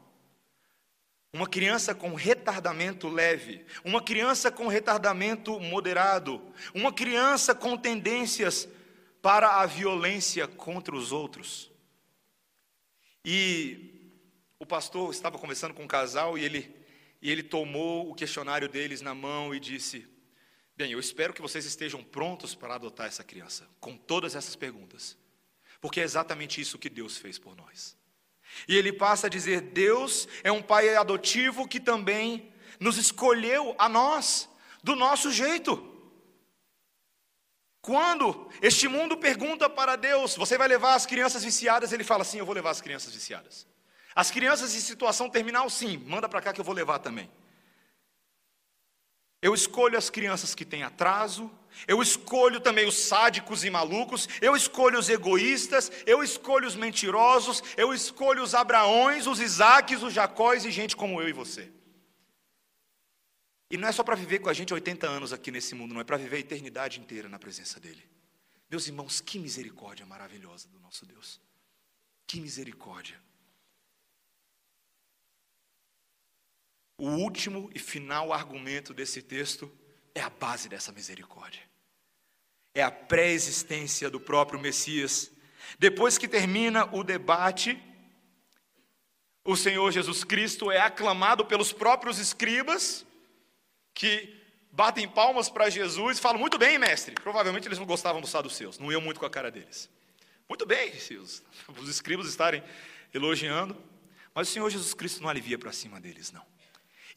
Uma criança com retardamento leve, uma criança com retardamento moderado, uma criança com tendências para a violência contra os outros. E o pastor estava conversando com um casal e ele, e ele tomou o questionário deles na mão e disse: Bem, eu espero que vocês estejam prontos para adotar essa criança, com todas essas perguntas, porque é exatamente isso que Deus fez por nós. E ele passa a dizer: Deus é um pai adotivo que também nos escolheu a nós, do nosso jeito. Quando este mundo pergunta para Deus: Você vai levar as crianças viciadas? Ele fala: Sim, eu vou levar as crianças viciadas. As crianças em situação terminal, sim, manda para cá que eu vou levar também. Eu escolho as crianças que têm atraso, eu escolho também os sádicos e malucos, eu escolho os egoístas, eu escolho os mentirosos, eu escolho os Abraões, os Isaques, os Jacóis e gente como eu e você. E não é só para viver com a gente 80 anos aqui nesse mundo, não é para viver a eternidade inteira na presença dEle. Meus irmãos, que misericórdia maravilhosa do nosso Deus. Que misericórdia. O último e final argumento desse texto é a base dessa misericórdia. É a pré-existência do próprio Messias. Depois que termina o debate, o Senhor Jesus Cristo é aclamado pelos próprios escribas, que batem palmas para Jesus e falam: Muito bem, mestre. Provavelmente eles não gostavam dos saduceus, não iam muito com a cara deles. Muito bem, os, os escribas estarem elogiando, mas o Senhor Jesus Cristo não alivia para cima deles, não.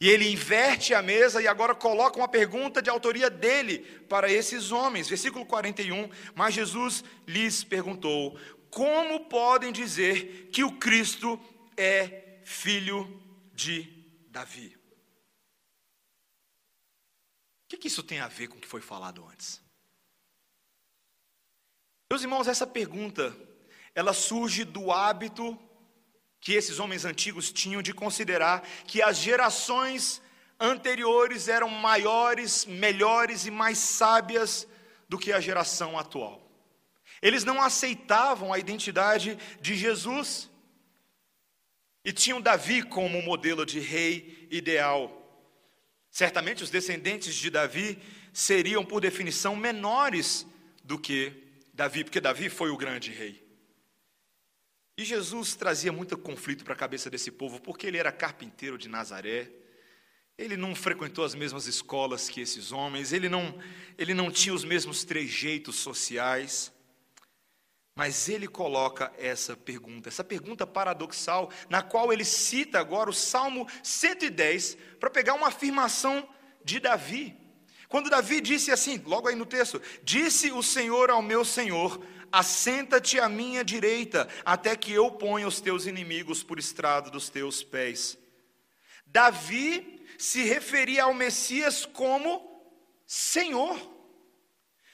E ele inverte a mesa e agora coloca uma pergunta de autoria dele para esses homens. Versículo 41. Mas Jesus lhes perguntou: Como podem dizer que o Cristo é filho de Davi? O que, que isso tem a ver com o que foi falado antes? Meus irmãos, essa pergunta, ela surge do hábito que esses homens antigos tinham de considerar que as gerações anteriores eram maiores, melhores e mais sábias do que a geração atual. Eles não aceitavam a identidade de Jesus e tinham Davi como modelo de rei ideal. Certamente os descendentes de Davi seriam, por definição, menores do que Davi, porque Davi foi o grande rei. E Jesus trazia muito conflito para a cabeça desse povo, porque ele era carpinteiro de Nazaré, ele não frequentou as mesmas escolas que esses homens, ele não, ele não tinha os mesmos trejeitos sociais. Mas ele coloca essa pergunta, essa pergunta paradoxal, na qual ele cita agora o Salmo 110, para pegar uma afirmação de Davi. Quando Davi disse assim, logo aí no texto: Disse o Senhor ao meu Senhor: assenta-te à minha direita, até que eu ponha os teus inimigos por estrado dos teus pés. Davi se referia ao Messias como Senhor.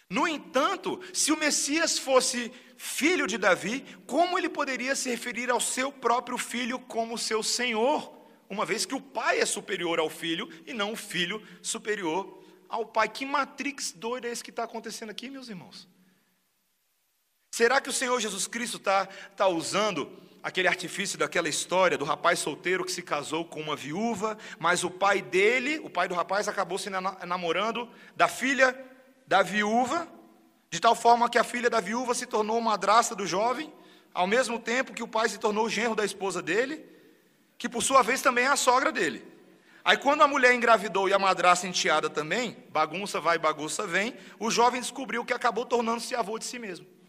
No entanto, se o Messias fosse filho de Davi, como ele poderia se referir ao seu próprio filho como seu Senhor? Uma vez que o pai é superior ao filho e não o filho superior ao pai. Que matrix doida é esse que está acontecendo aqui, meus irmãos? Será que o Senhor Jesus Cristo está tá usando aquele artifício daquela história do rapaz solteiro que se casou com uma viúva, mas o pai dele, o pai do rapaz, acabou se namorando da filha da viúva, de tal forma que a filha da viúva se tornou madrasta do jovem, ao mesmo tempo que o pai se tornou genro da esposa dele, que por sua vez também é a sogra dele. Aí quando a mulher engravidou e a madrasta enteada também, bagunça vai, bagunça vem, o jovem descobriu que acabou tornando-se avô de si mesmo.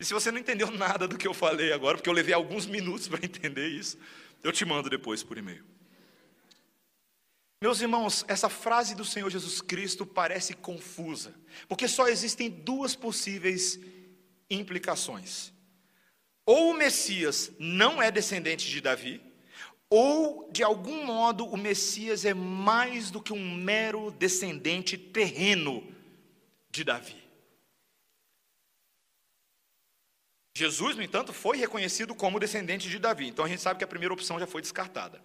E se você não entendeu nada do que eu falei agora, porque eu levei alguns minutos para entender isso, eu te mando depois por e-mail. Meus irmãos, essa frase do Senhor Jesus Cristo parece confusa, porque só existem duas possíveis implicações. Ou o Messias não é descendente de Davi, ou de algum modo o Messias é mais do que um mero descendente terreno de Davi. Jesus, no entanto, foi reconhecido como descendente de Davi. Então a gente sabe que a primeira opção já foi descartada.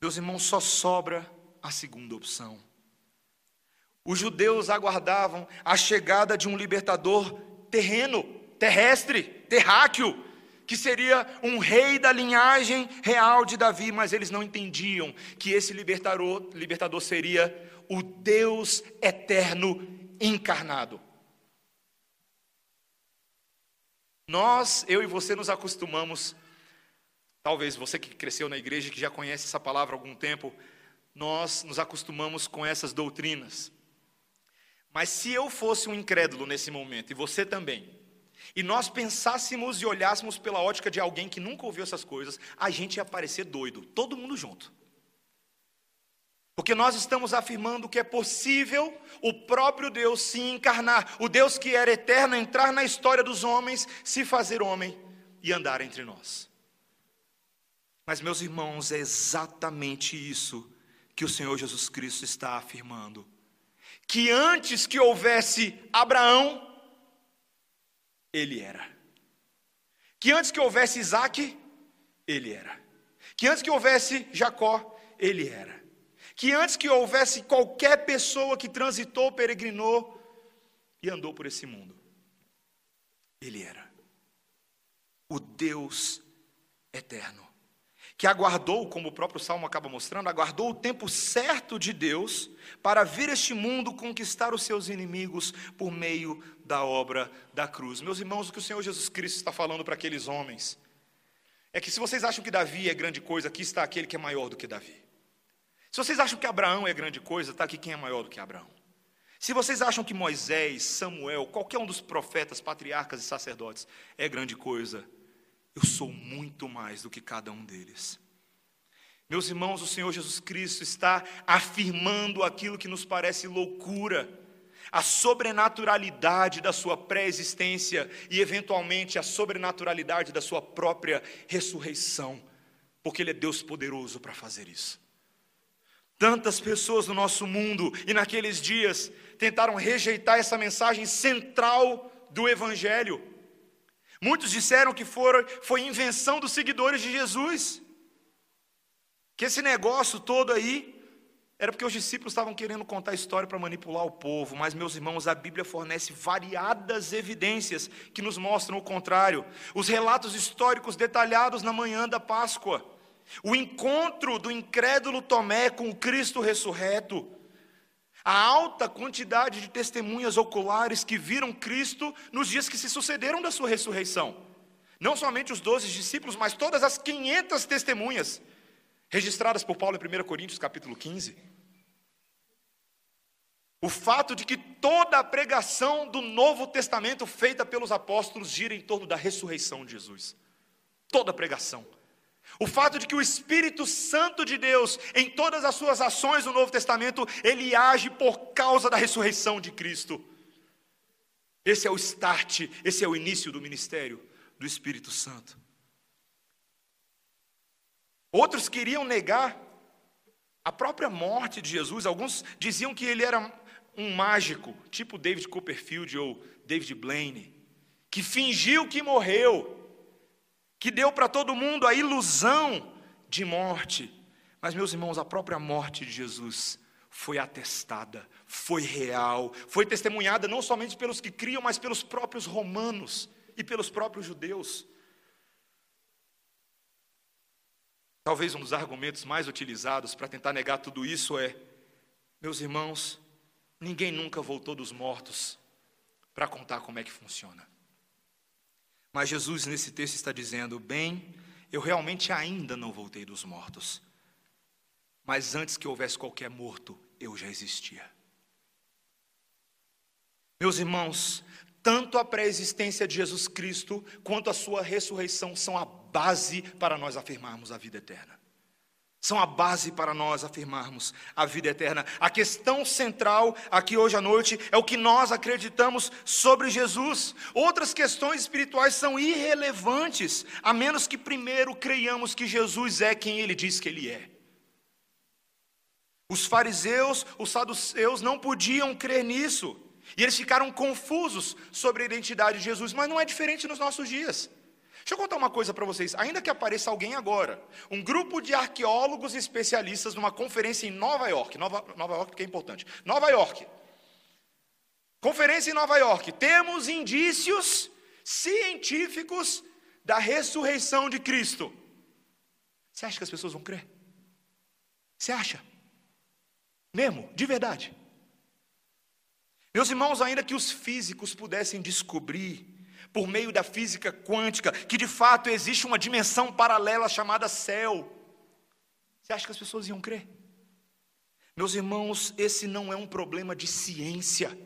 Meus irmãos, só sobra a segunda opção. Os judeus aguardavam a chegada de um libertador terreno, terrestre, terráqueo, que seria um rei da linhagem real de Davi, mas eles não entendiam que esse libertador, libertador seria o Deus eterno encarnado. Nós, eu e você, nos acostumamos, talvez você que cresceu na igreja, que já conhece essa palavra há algum tempo, nós nos acostumamos com essas doutrinas. Mas se eu fosse um incrédulo nesse momento, e você também, e nós pensássemos e olhássemos pela ótica de alguém que nunca ouviu essas coisas, a gente ia parecer doido, todo mundo junto. Porque nós estamos afirmando que é possível o próprio Deus se encarnar, o Deus que era eterno entrar na história dos homens, se fazer homem e andar entre nós. Mas, meus irmãos, é exatamente isso que o Senhor Jesus Cristo está afirmando. Que antes que houvesse Abraão, ele era. Que antes que houvesse Isaac, ele era. Que antes que houvesse Jacó, ele era que antes que houvesse qualquer pessoa que transitou, peregrinou e andou por esse mundo, Ele era o Deus eterno, que aguardou, como o próprio Salmo acaba mostrando, aguardou o tempo certo de Deus para vir este mundo conquistar os seus inimigos por meio da obra da cruz. Meus irmãos, o que o Senhor Jesus Cristo está falando para aqueles homens é que se vocês acham que Davi é grande coisa, aqui está aquele que é maior do que Davi. Se vocês acham que Abraão é grande coisa, está aqui quem é maior do que Abraão. Se vocês acham que Moisés, Samuel, qualquer um dos profetas, patriarcas e sacerdotes é grande coisa, eu sou muito mais do que cada um deles. Meus irmãos, o Senhor Jesus Cristo está afirmando aquilo que nos parece loucura, a sobrenaturalidade da sua pré-existência e, eventualmente, a sobrenaturalidade da sua própria ressurreição, porque Ele é Deus poderoso para fazer isso. Tantas pessoas no nosso mundo e naqueles dias tentaram rejeitar essa mensagem central do Evangelho. Muitos disseram que for, foi invenção dos seguidores de Jesus, que esse negócio todo aí era porque os discípulos estavam querendo contar história para manipular o povo, mas, meus irmãos, a Bíblia fornece variadas evidências que nos mostram o contrário. Os relatos históricos detalhados na manhã da Páscoa o encontro do incrédulo Tomé com o Cristo ressurreto, a alta quantidade de testemunhas oculares que viram Cristo nos dias que se sucederam da sua ressurreição. Não somente os doze discípulos, mas todas as 500 testemunhas registradas por Paulo em 1 Coríntios capítulo 15. O fato de que toda a pregação do Novo Testamento feita pelos apóstolos gira em torno da ressurreição de Jesus. Toda a pregação. O fato de que o Espírito Santo de Deus, em todas as suas ações no Novo Testamento, ele age por causa da ressurreição de Cristo. Esse é o start, esse é o início do ministério do Espírito Santo. Outros queriam negar a própria morte de Jesus. Alguns diziam que ele era um mágico, tipo David Copperfield ou David Blaine, que fingiu que morreu que deu para todo mundo a ilusão de morte. Mas, meus irmãos, a própria morte de Jesus foi atestada, foi real, foi testemunhada não somente pelos que criam, mas pelos próprios romanos e pelos próprios judeus. Talvez um dos argumentos mais utilizados para tentar negar tudo isso é: meus irmãos, ninguém nunca voltou dos mortos para contar como é que funciona. Mas Jesus, nesse texto, está dizendo: bem, eu realmente ainda não voltei dos mortos. Mas antes que houvesse qualquer morto, eu já existia. Meus irmãos, tanto a pré-existência de Jesus Cristo quanto a sua ressurreição são a base para nós afirmarmos a vida eterna são a base para nós afirmarmos a vida eterna. A questão central aqui hoje à noite é o que nós acreditamos sobre Jesus. Outras questões espirituais são irrelevantes, a menos que primeiro creiamos que Jesus é quem ele diz que ele é. Os fariseus, os saduceus não podiam crer nisso. E eles ficaram confusos sobre a identidade de Jesus, mas não é diferente nos nossos dias. Deixa eu contar uma coisa para vocês. Ainda que apareça alguém agora, um grupo de arqueólogos especialistas numa conferência em Nova York, Nova, Nova York porque é importante. Nova York. Conferência em Nova York. Temos indícios científicos da ressurreição de Cristo. Você acha que as pessoas vão crer? Você acha? Mesmo, de verdade. Meus irmãos, ainda que os físicos pudessem descobrir por meio da física quântica, que de fato existe uma dimensão paralela chamada céu. Você acha que as pessoas iam crer? Meus irmãos, esse não é um problema de ciência,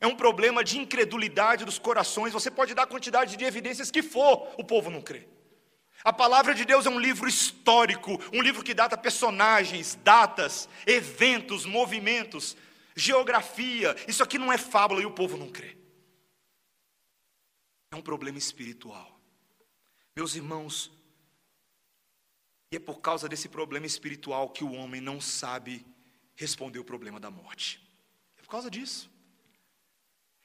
é um problema de incredulidade dos corações. Você pode dar a quantidade de evidências que for, o povo não crê. A palavra de Deus é um livro histórico, um livro que data personagens, datas, eventos, movimentos, geografia. Isso aqui não é fábula e o povo não crê é um problema espiritual. Meus irmãos, e é por causa desse problema espiritual que o homem não sabe responder o problema da morte. É por causa disso.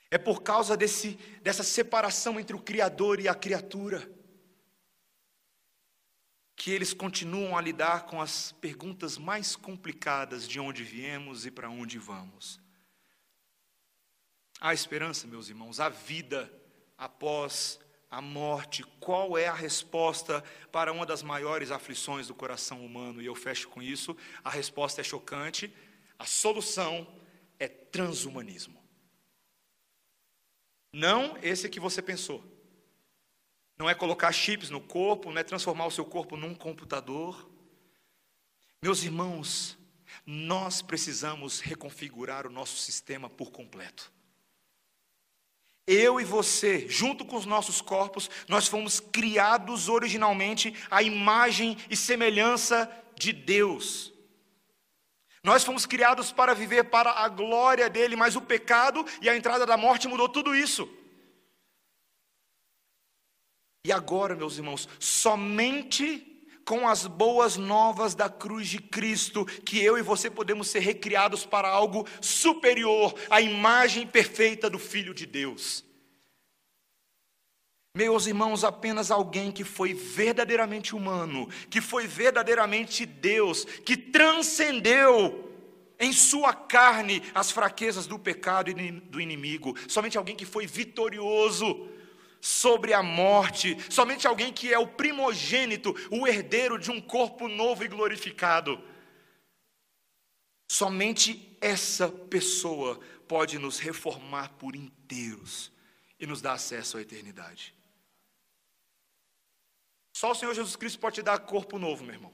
É por causa desse, dessa separação entre o Criador e a criatura que eles continuam a lidar com as perguntas mais complicadas de onde viemos e para onde vamos. Há esperança, meus irmãos, há vida após a morte, qual é a resposta para uma das maiores aflições do coração humano? E eu fecho com isso. A resposta é chocante. A solução é transhumanismo. Não esse que você pensou. Não é colocar chips no corpo, não é transformar o seu corpo num computador. Meus irmãos, nós precisamos reconfigurar o nosso sistema por completo. Eu e você, junto com os nossos corpos, nós fomos criados originalmente à imagem e semelhança de Deus. Nós fomos criados para viver para a glória dele, mas o pecado e a entrada da morte mudou tudo isso. E agora, meus irmãos, somente com as boas novas da cruz de Cristo, que eu e você podemos ser recriados para algo superior, a imagem perfeita do Filho de Deus. Meus irmãos, apenas alguém que foi verdadeiramente humano, que foi verdadeiramente Deus, que transcendeu em sua carne as fraquezas do pecado e do inimigo, somente alguém que foi vitorioso sobre a morte, somente alguém que é o primogênito, o herdeiro de um corpo novo e glorificado. Somente essa pessoa pode nos reformar por inteiros e nos dar acesso à eternidade. Só o Senhor Jesus Cristo pode te dar corpo novo, meu irmão.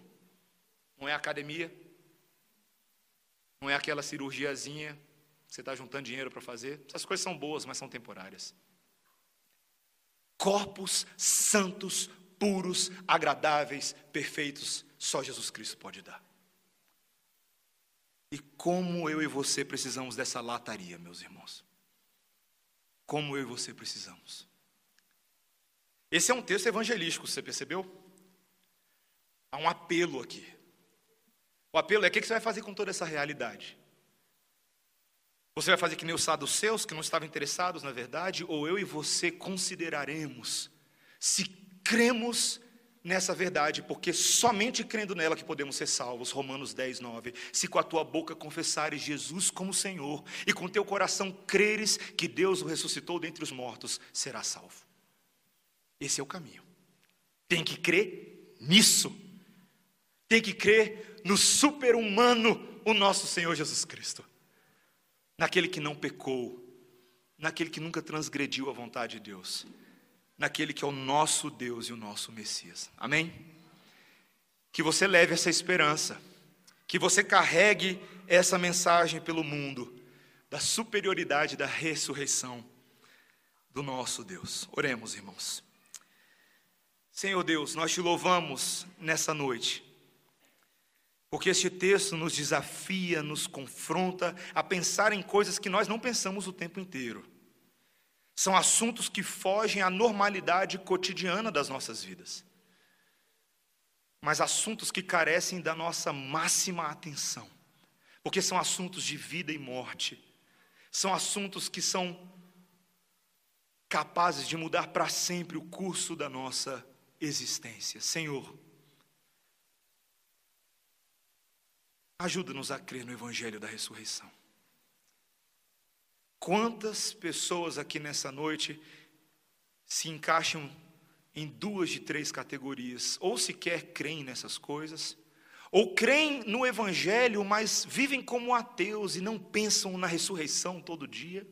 Não é academia, não é aquela cirurgiazinha que você está juntando dinheiro para fazer. Essas coisas são boas, mas são temporárias corpos santos, puros, agradáveis, perfeitos, só Jesus Cristo pode dar. E como eu e você precisamos dessa lataria, meus irmãos. Como eu e você precisamos. Esse é um texto evangelístico, você percebeu? Há um apelo aqui. O apelo é: o que você vai fazer com toda essa realidade? Você vai fazer que nem os saduceus, que não estavam interessados na verdade, ou eu e você consideraremos se cremos nessa verdade, porque somente crendo nela que podemos ser salvos. Romanos 10, 9. Se com a tua boca confessares Jesus como Senhor e com teu coração creres que Deus o ressuscitou dentre os mortos, será salvo. Esse é o caminho. Tem que crer nisso. Tem que crer no super-humano, o nosso Senhor Jesus Cristo. Naquele que não pecou, naquele que nunca transgrediu a vontade de Deus naquele que é o nosso Deus e o nosso Messias. Amém? Que você leve essa esperança, que você carregue essa mensagem pelo mundo, da superioridade da ressurreição do nosso Deus. Oremos, irmãos. Senhor Deus, nós te louvamos nessa noite, porque este texto nos desafia, nos confronta a pensar em coisas que nós não pensamos o tempo inteiro. São assuntos que fogem à normalidade cotidiana das nossas vidas. Mas assuntos que carecem da nossa máxima atenção. Porque são assuntos de vida e morte. São assuntos que são capazes de mudar para sempre o curso da nossa existência. Senhor, ajuda-nos a crer no Evangelho da ressurreição. Quantas pessoas aqui nessa noite se encaixam em duas de três categorias? Ou sequer creem nessas coisas, ou creem no Evangelho, mas vivem como ateus e não pensam na ressurreição todo dia?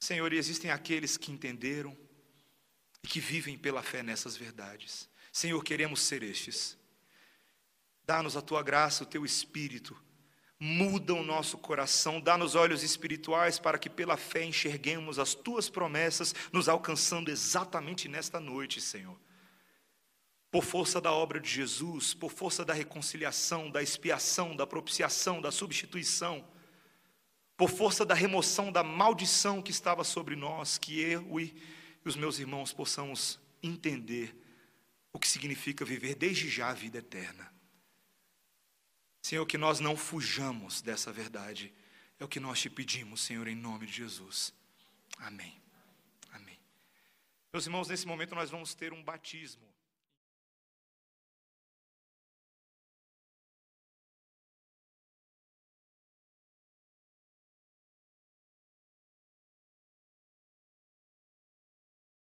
Senhor, e existem aqueles que entenderam e que vivem pela fé nessas verdades. Senhor, queremos ser estes. Dá-nos a tua graça, o teu espírito muda o nosso coração, dá-nos olhos espirituais para que pela fé enxerguemos as tuas promessas nos alcançando exatamente nesta noite, Senhor. Por força da obra de Jesus, por força da reconciliação, da expiação, da propiciação, da substituição, por força da remoção da maldição que estava sobre nós, que eu e os meus irmãos possamos entender o que significa viver desde já a vida eterna. Senhor, que nós não fujamos dessa verdade. É o que nós te pedimos, Senhor, em nome de Jesus. Amém. Amém. Meus irmãos, nesse momento nós vamos ter um batismo.